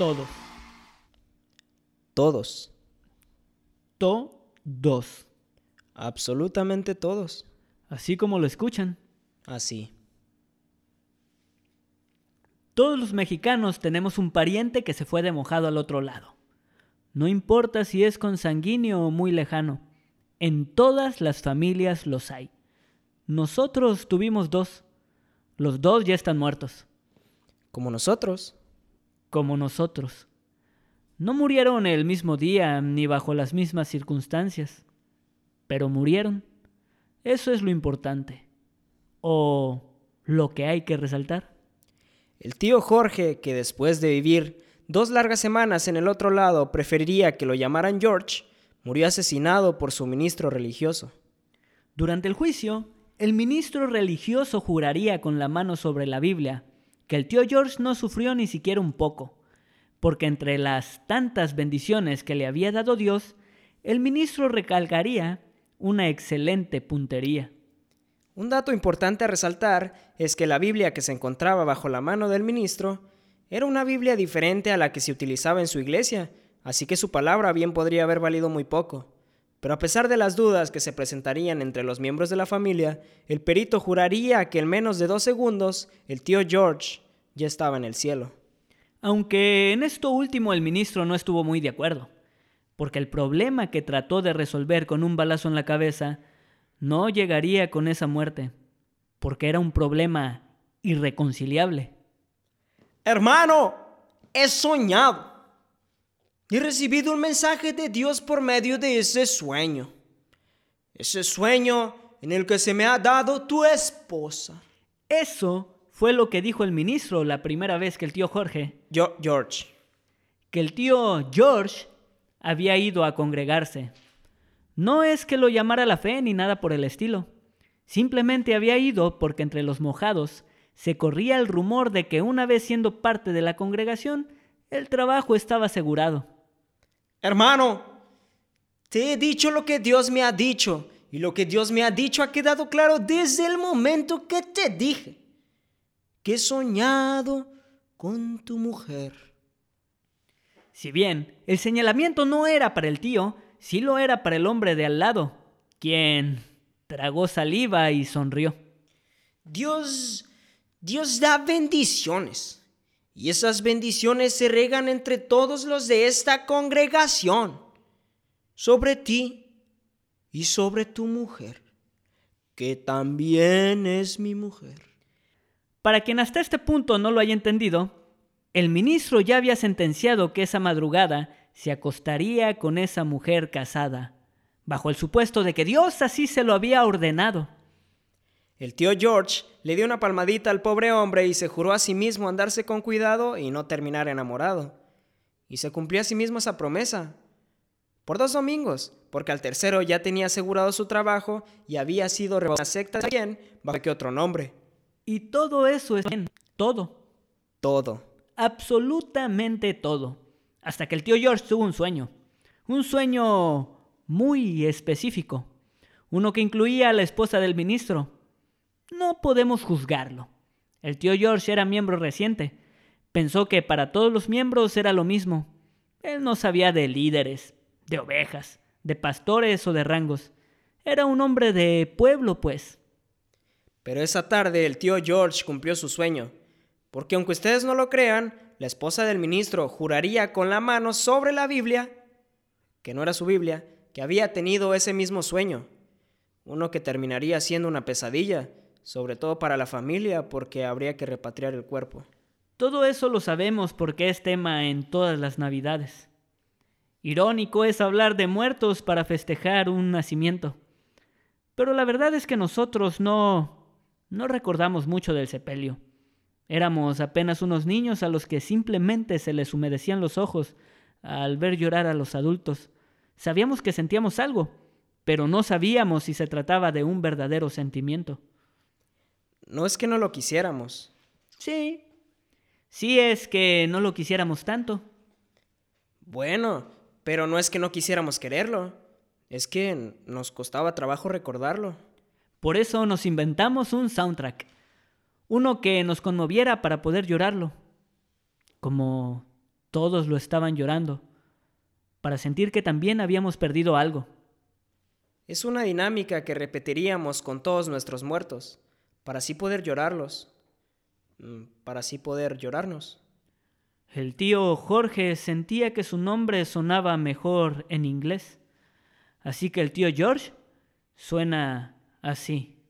Todos. Todos. Todos. Absolutamente todos. Así como lo escuchan. Así. Todos los mexicanos tenemos un pariente que se fue de mojado al otro lado. No importa si es consanguíneo o muy lejano. En todas las familias los hay. Nosotros tuvimos dos. Los dos ya están muertos. Como nosotros. Como nosotros. No murieron el mismo día ni bajo las mismas circunstancias. Pero murieron. Eso es lo importante. O lo que hay que resaltar. El tío Jorge, que después de vivir dos largas semanas en el otro lado preferiría que lo llamaran George, murió asesinado por su ministro religioso. Durante el juicio, el ministro religioso juraría con la mano sobre la Biblia que el tío George no sufrió ni siquiera un poco, porque entre las tantas bendiciones que le había dado Dios, el ministro recalcaría una excelente puntería. Un dato importante a resaltar es que la Biblia que se encontraba bajo la mano del ministro era una Biblia diferente a la que se utilizaba en su iglesia, así que su palabra bien podría haber valido muy poco. Pero a pesar de las dudas que se presentarían entre los miembros de la familia, el perito juraría que en menos de dos segundos el tío George ya estaba en el cielo. Aunque en esto último el ministro no estuvo muy de acuerdo, porque el problema que trató de resolver con un balazo en la cabeza no llegaría con esa muerte, porque era un problema irreconciliable. Hermano, he soñado He recibido un mensaje de Dios por medio de ese sueño. Ese sueño en el que se me ha dado tu esposa. Eso fue lo que dijo el ministro la primera vez que el tío Jorge. Yo, George. Que el tío George había ido a congregarse. No es que lo llamara la fe ni nada por el estilo. Simplemente había ido porque entre los mojados se corría el rumor de que una vez siendo parte de la congregación, el trabajo estaba asegurado. Hermano, te he dicho lo que Dios me ha dicho y lo que Dios me ha dicho ha quedado claro desde el momento que te dije que he soñado con tu mujer. Si bien el señalamiento no era para el tío, sí lo era para el hombre de al lado, quien tragó saliva y sonrió. Dios, Dios da bendiciones y esas bendiciones se regan entre todos los de esta congregación, sobre ti y sobre tu mujer, que también es mi mujer. Para quien hasta este punto no lo haya entendido, el ministro ya había sentenciado que esa madrugada se acostaría con esa mujer casada, bajo el supuesto de que Dios así se lo había ordenado. El tío George le dio una palmadita al pobre hombre y se juró a sí mismo andarse con cuidado y no terminar enamorado. Y se cumplió a sí mismo esa promesa. Por dos domingos, porque al tercero ya tenía asegurado su trabajo y había sido secta también bajo que otro nombre. Y todo eso es bien, todo. Todo. Absolutamente todo. Hasta que el tío George tuvo un sueño. Un sueño muy específico. Uno que incluía a la esposa del ministro no podemos juzgarlo. El tío George era miembro reciente. Pensó que para todos los miembros era lo mismo. Él no sabía de líderes, de ovejas, de pastores o de rangos. Era un hombre de pueblo, pues. Pero esa tarde el tío George cumplió su sueño, porque aunque ustedes no lo crean, la esposa del ministro juraría con la mano sobre la Biblia, que no era su Biblia, que había tenido ese mismo sueño, uno que terminaría siendo una pesadilla, sobre todo para la familia porque habría que repatriar el cuerpo. Todo eso lo sabemos porque es tema en todas las navidades. Irónico es hablar de muertos para festejar un nacimiento. Pero la verdad es que nosotros no no recordamos mucho del sepelio. Éramos apenas unos niños a los que simplemente se les humedecían los ojos al ver llorar a los adultos. Sabíamos que sentíamos algo, pero no sabíamos si se trataba de un verdadero sentimiento. No es que no lo quisiéramos. Sí. Sí es que no lo quisiéramos tanto. Bueno, pero no es que no quisiéramos quererlo. Es que nos costaba trabajo recordarlo. Por eso nos inventamos un soundtrack. Uno que nos conmoviera para poder llorarlo. Como Todos lo estaban llorando, para sentir que también habíamos perdido algo. Es una dinámica que repetiríamos con todos nuestros muertos, para así poder llorarlos, mm, para así poder llorarnos. El tío Jorge sentía que su nombre sonaba mejor en inglés, así que el tío George suena así.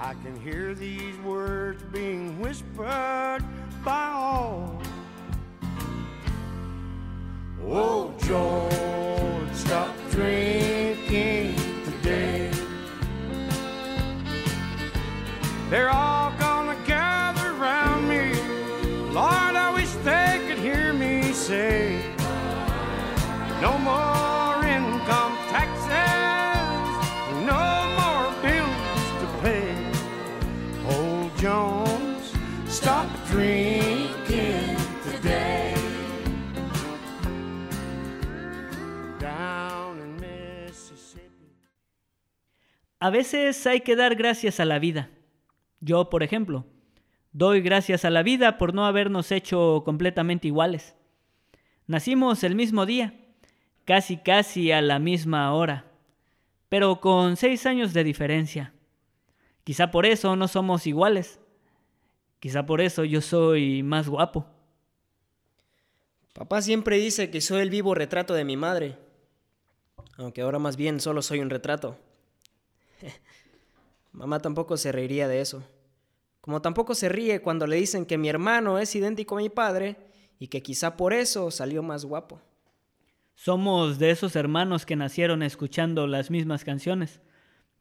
I can hear these words being whispered by all. Oh, George, stop drinking today. They're all A veces hay que dar gracias a la vida. Yo, por ejemplo, doy gracias a la vida por no habernos hecho completamente iguales. Nacimos el mismo día, casi casi a la misma hora, pero con seis años de diferencia. Quizá por eso no somos iguales. Quizá por eso yo soy más guapo. Papá siempre dice que soy el vivo retrato de mi madre, aunque ahora más bien solo soy un retrato. Mamá tampoco se reiría de eso. Como tampoco se ríe cuando le dicen que mi hermano es idéntico a mi padre y que quizá por eso salió más guapo. Somos de esos hermanos que nacieron escuchando las mismas canciones,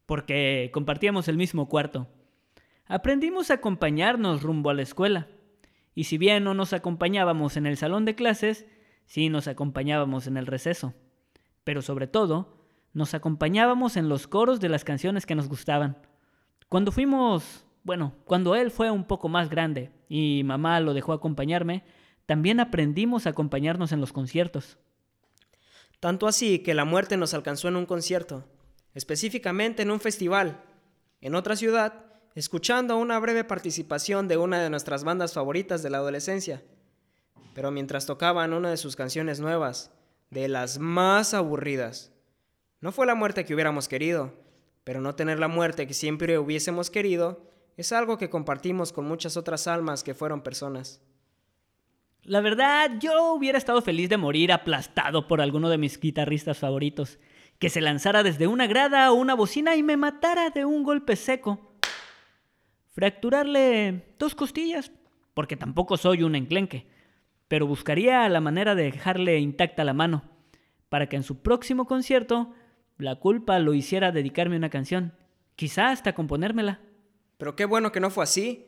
porque compartíamos el mismo cuarto. Aprendimos a acompañarnos rumbo a la escuela, y si bien no nos acompañábamos en el salón de clases, sí nos acompañábamos en el receso. Pero sobre todo, nos acompañábamos en los coros de las canciones que nos gustaban. Cuando fuimos, bueno, cuando él fue un poco más grande y mamá lo dejó acompañarme, también aprendimos a acompañarnos en los conciertos. Tanto así que la muerte nos alcanzó en un concierto, específicamente en un festival, en otra ciudad, escuchando una breve participación de una de nuestras bandas favoritas de la adolescencia. Pero mientras tocaban una de sus canciones nuevas, de las más aburridas, no fue la muerte que hubiéramos querido, pero no tener la muerte que siempre hubiésemos querido es algo que compartimos con muchas otras almas que fueron personas. La verdad, yo hubiera estado feliz de morir aplastado por alguno de mis guitarristas favoritos, que se lanzara desde una grada o una bocina y me matara de un golpe seco. Fracturarle dos costillas, porque tampoco soy un enclenque, pero buscaría la manera de dejarle intacta la mano, para que en su próximo concierto la culpa lo hiciera dedicarme una canción, quizá hasta componérmela. Pero qué bueno que no fue así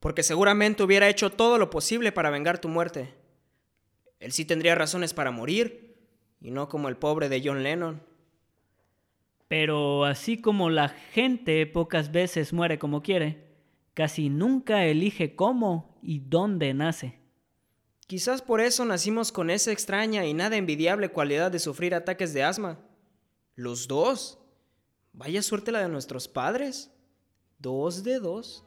porque seguramente hubiera hecho todo lo posible para vengar tu muerte. Él sí tendría razones para morir, y no como el pobre de John Lennon. Pero así como la gente pocas veces muere como quiere, casi nunca elige cómo y dónde nace. Quizás por eso nacimos con esa extraña y nada envidiable cualidad de sufrir ataques de asma. Los dos. Vaya suerte la de nuestros padres. Dos de dos.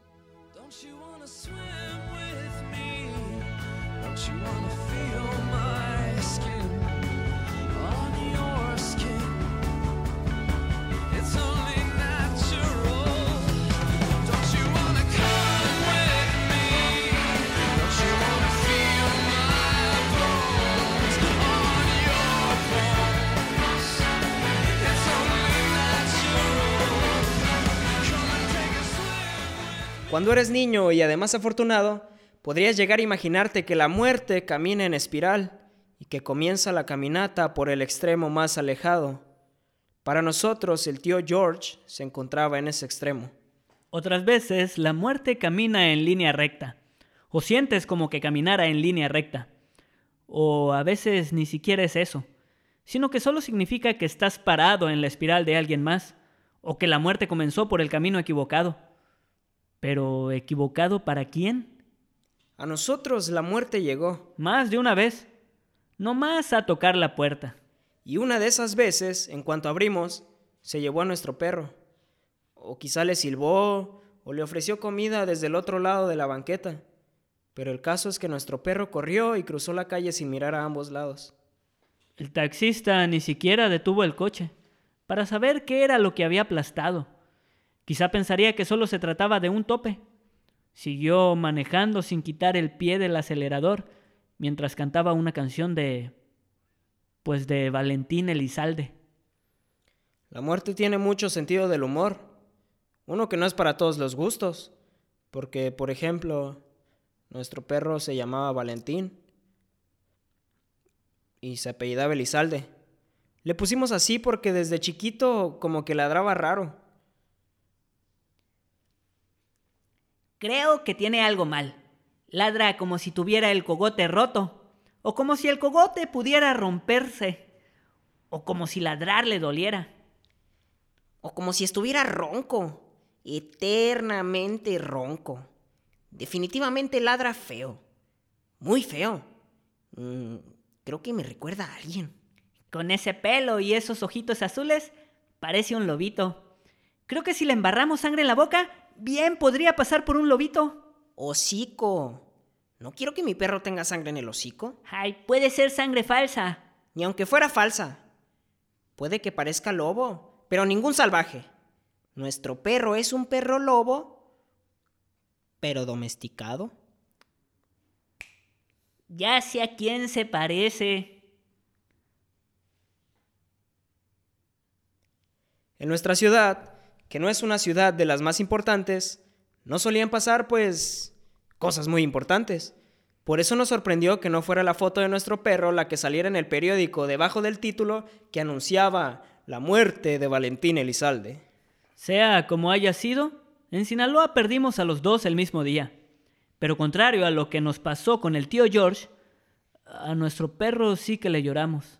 Cuando eres niño y además afortunado, podrías llegar a imaginarte que la muerte camina en espiral y que comienza la caminata por el extremo más alejado. Para nosotros, el tío George se encontraba en ese extremo. Otras veces, la muerte camina en línea recta, o sientes como que caminara en línea recta. O a veces ni siquiera es eso, sino que solo significa que estás parado en la espiral de alguien más, o que la muerte comenzó por el camino equivocado. Pero equivocado para quién? A nosotros la muerte llegó. Más de una vez. No más a tocar la puerta. Y una de esas veces, en cuanto abrimos, se llevó a nuestro perro. O quizá le silbó, o le ofreció comida desde el otro lado de la banqueta. Pero el caso es que nuestro perro corrió y cruzó la calle sin mirar a ambos lados. El taxista ni siquiera detuvo el coche para saber qué era lo que había aplastado. Quizá pensaría que solo se trataba de un tope. Siguió manejando sin quitar el pie del acelerador mientras cantaba una canción de... pues de Valentín Elizalde. La muerte tiene mucho sentido del humor, uno que no es para todos los gustos, porque, por ejemplo, nuestro perro se llamaba Valentín y se apellidaba Elizalde. Le pusimos así porque desde chiquito como que ladraba raro. Creo que tiene algo mal. Ladra como si tuviera el cogote roto, o como si el cogote pudiera romperse, o como si ladrar le doliera. O como si estuviera ronco, eternamente ronco. Definitivamente ladra feo, muy feo. Mm, creo que me recuerda a alguien. Con ese pelo y esos ojitos azules, parece un lobito. Creo que si le embarramos sangre en la boca, bien podría pasar por un lobito. Hocico. No quiero que mi perro tenga sangre en el hocico. Ay, puede ser sangre falsa. Ni aunque fuera falsa. Puede que parezca lobo, pero ningún salvaje. Nuestro perro es un perro lobo, pero domesticado. Ya sé a quién se parece. En nuestra ciudad, que no es una ciudad de las más importantes, no solían pasar, pues, cosas muy importantes. Por eso nos sorprendió que no fuera la foto de nuestro perro la que saliera en el periódico debajo del título que anunciaba la muerte de Valentín Elizalde. Sea como haya sido, en Sinaloa perdimos a los dos el mismo día. Pero contrario a lo que nos pasó con el tío George, a nuestro perro sí que le lloramos.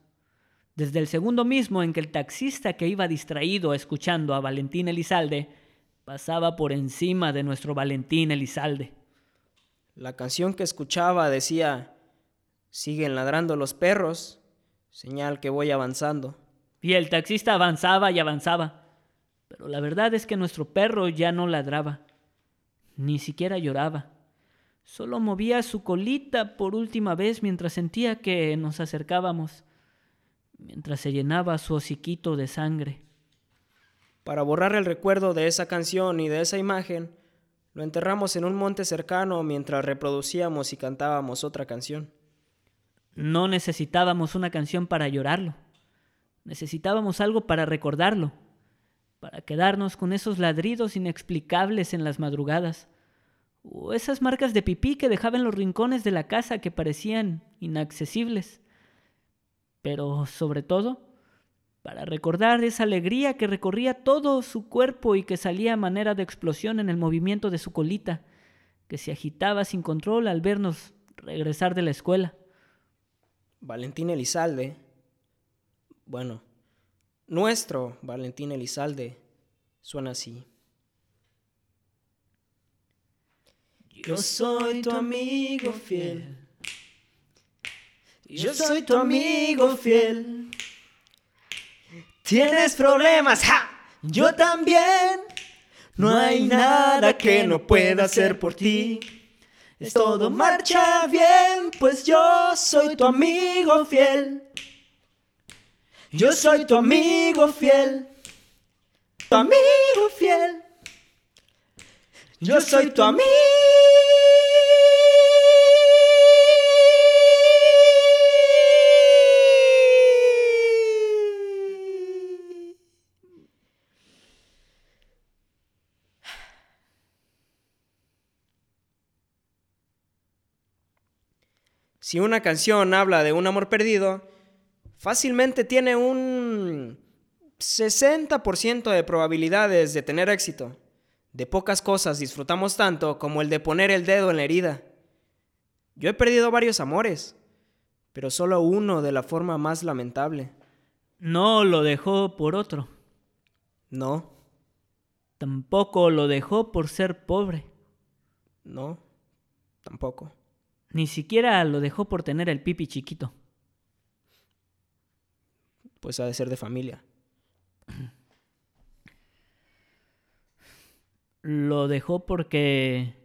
Desde el segundo mismo en que el taxista que iba distraído escuchando a Valentín Elizalde pasaba por encima de nuestro Valentín Elizalde. La canción que escuchaba decía, siguen ladrando los perros, señal que voy avanzando. Y el taxista avanzaba y avanzaba, pero la verdad es que nuestro perro ya no ladraba, ni siquiera lloraba. Solo movía su colita por última vez mientras sentía que nos acercábamos, mientras se llenaba su hociquito de sangre. Para borrar el recuerdo de esa canción y de esa imagen, lo enterramos en un monte cercano mientras reproducíamos y cantábamos otra canción. No necesitábamos una canción para llorarlo. Necesitábamos algo para recordarlo, para quedarnos con esos ladridos inexplicables en las madrugadas, o esas marcas de pipí que dejaba en los rincones de la casa que parecían inaccesibles. Pero, sobre todo, para recordar esa alegría que recorría todo su cuerpo y que salía a manera de explosión en el movimiento de su colita, que se agitaba sin control al vernos regresar de la escuela. Valentín Elizalde, bueno, nuestro Valentín Elizalde, suena así. Yo soy tu amigo fiel. Yo soy tu amigo fiel. Tienes problemas, ¡ja! Yo también. No hay nada que no pueda hacer por ti. Es todo marcha bien, pues yo soy tu amigo fiel. Yo soy tu amigo fiel. Tu amigo fiel. Yo soy tu amigo. Si una canción habla de un amor perdido, fácilmente tiene un 60% de probabilidades de tener éxito. De pocas cosas disfrutamos tanto como el de poner el dedo en la herida. Yo he perdido varios amores, pero solo uno de la forma más lamentable. No lo dejó por otro. No. Tampoco lo dejó por ser pobre. No, tampoco. Ni siquiera lo dejó por tener el pipi chiquito. Pues ha de ser de familia. Lo dejó porque...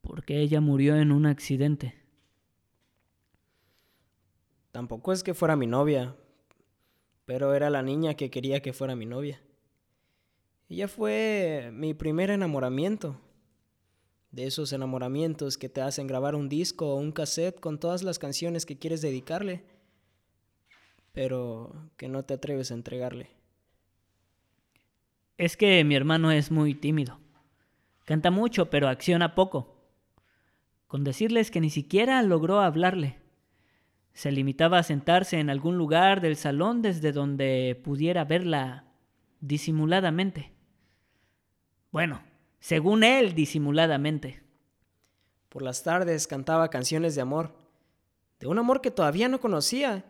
porque ella murió en un accidente. Tampoco es que fuera mi novia, pero era la niña que quería que fuera mi novia. Ella fue mi primer enamoramiento. De esos enamoramientos que te hacen grabar un disco o un cassette con todas las canciones que quieres dedicarle, pero que no te atreves a entregarle. Es que mi hermano es muy tímido. Canta mucho, pero acciona poco. Con decirles que ni siquiera logró hablarle. Se limitaba a sentarse en algún lugar del salón desde donde pudiera verla disimuladamente. Bueno, según él, disimuladamente. Por las tardes cantaba canciones de amor, de un amor que todavía no conocía,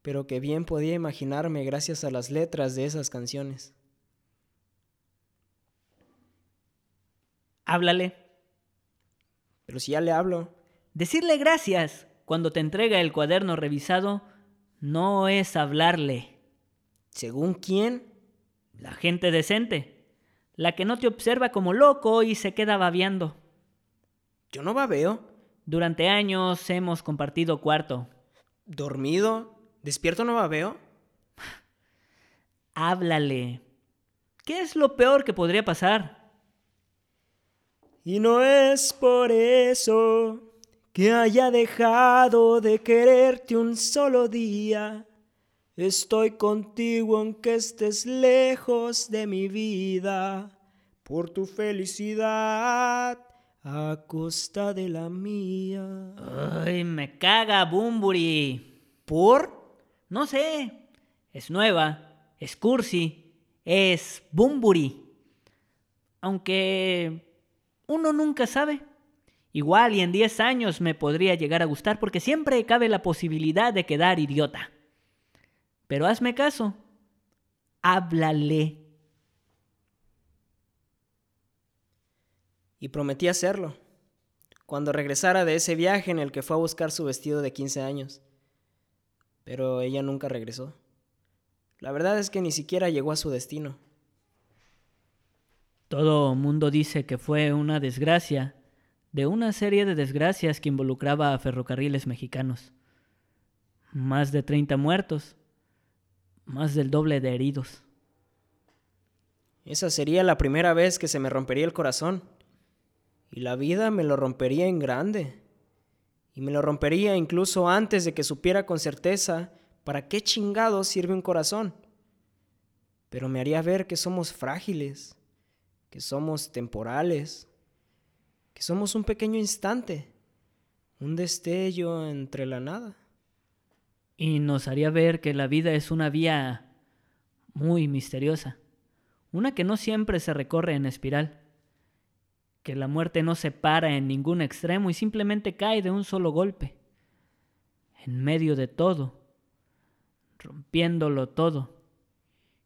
pero que bien podía imaginarme gracias a las letras de esas canciones. Háblale. Pero si ya le hablo. Decirle gracias cuando te entrega el cuaderno revisado no es hablarle. ¿Según quién? La gente decente la que no te observa como loco y se queda babeando. Yo no babeo. Durante años hemos compartido cuarto. ¿Dormido? ¿Despierto no babeo? Háblale. ¿Qué es lo peor que podría pasar? Y no es por eso que haya dejado de quererte un solo día. Estoy contigo aunque estés lejos de mi vida, por tu felicidad a costa de la mía. Ay, me caga Bumburi. ¿Por? No sé. Es nueva, es cursi, es Bumburi. Aunque uno nunca sabe. Igual y en 10 años me podría llegar a gustar porque siempre cabe la posibilidad de quedar idiota. Pero hazme caso, háblale. Y prometí hacerlo, cuando regresara de ese viaje en el que fue a buscar su vestido de 15 años. Pero ella nunca regresó. La verdad es que ni siquiera llegó a su destino. Todo mundo dice que fue una desgracia de una serie de desgracias que involucraba a ferrocarriles mexicanos. Más de 30 muertos, más del doble de heridos. Esa sería la primera vez que se me rompería el corazón. Y la vida me lo rompería en grande. Y me lo rompería incluso antes de que supiera con certeza para qué chingado sirve un corazón. Pero me haría ver que somos frágiles, que somos temporales, que somos un pequeño instante, un destello entre la nada y nos haría ver que la vida es una vía muy misteriosa, una que no siempre se recorre en espiral, que la muerte no se para en ningún extremo y simplemente cae de un solo golpe, en medio de todo, rompiéndolo todo,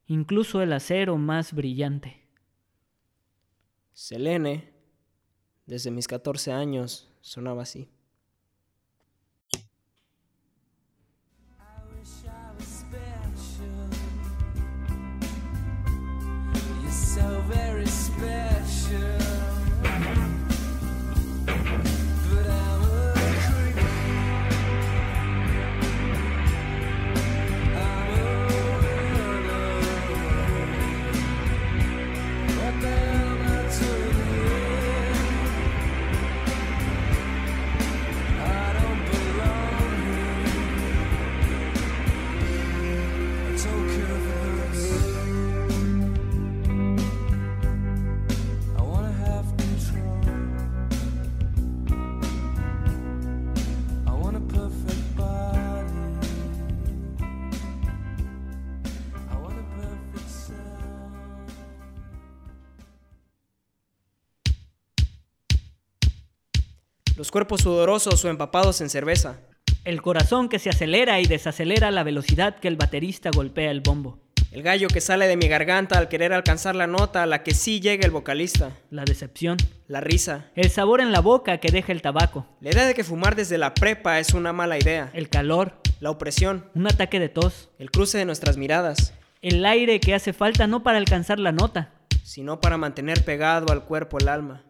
incluso el acero más brillante. Selene, desde mis 14 años, sonaba así. Los cuerpos sudorosos o empapados en cerveza. El corazón que se acelera y desacelera a la velocidad que el baterista golpea el bombo. El gallo que sale de mi garganta al querer alcanzar la nota a la que sí llega el vocalista. La decepción. La risa. El sabor en la boca que deja el tabaco. La idea de que fumar desde la prepa es una mala idea. El calor. La opresión. Un ataque de tos. El cruce de nuestras miradas. El aire que hace falta no para alcanzar la nota, sino para mantener pegado al cuerpo el alma.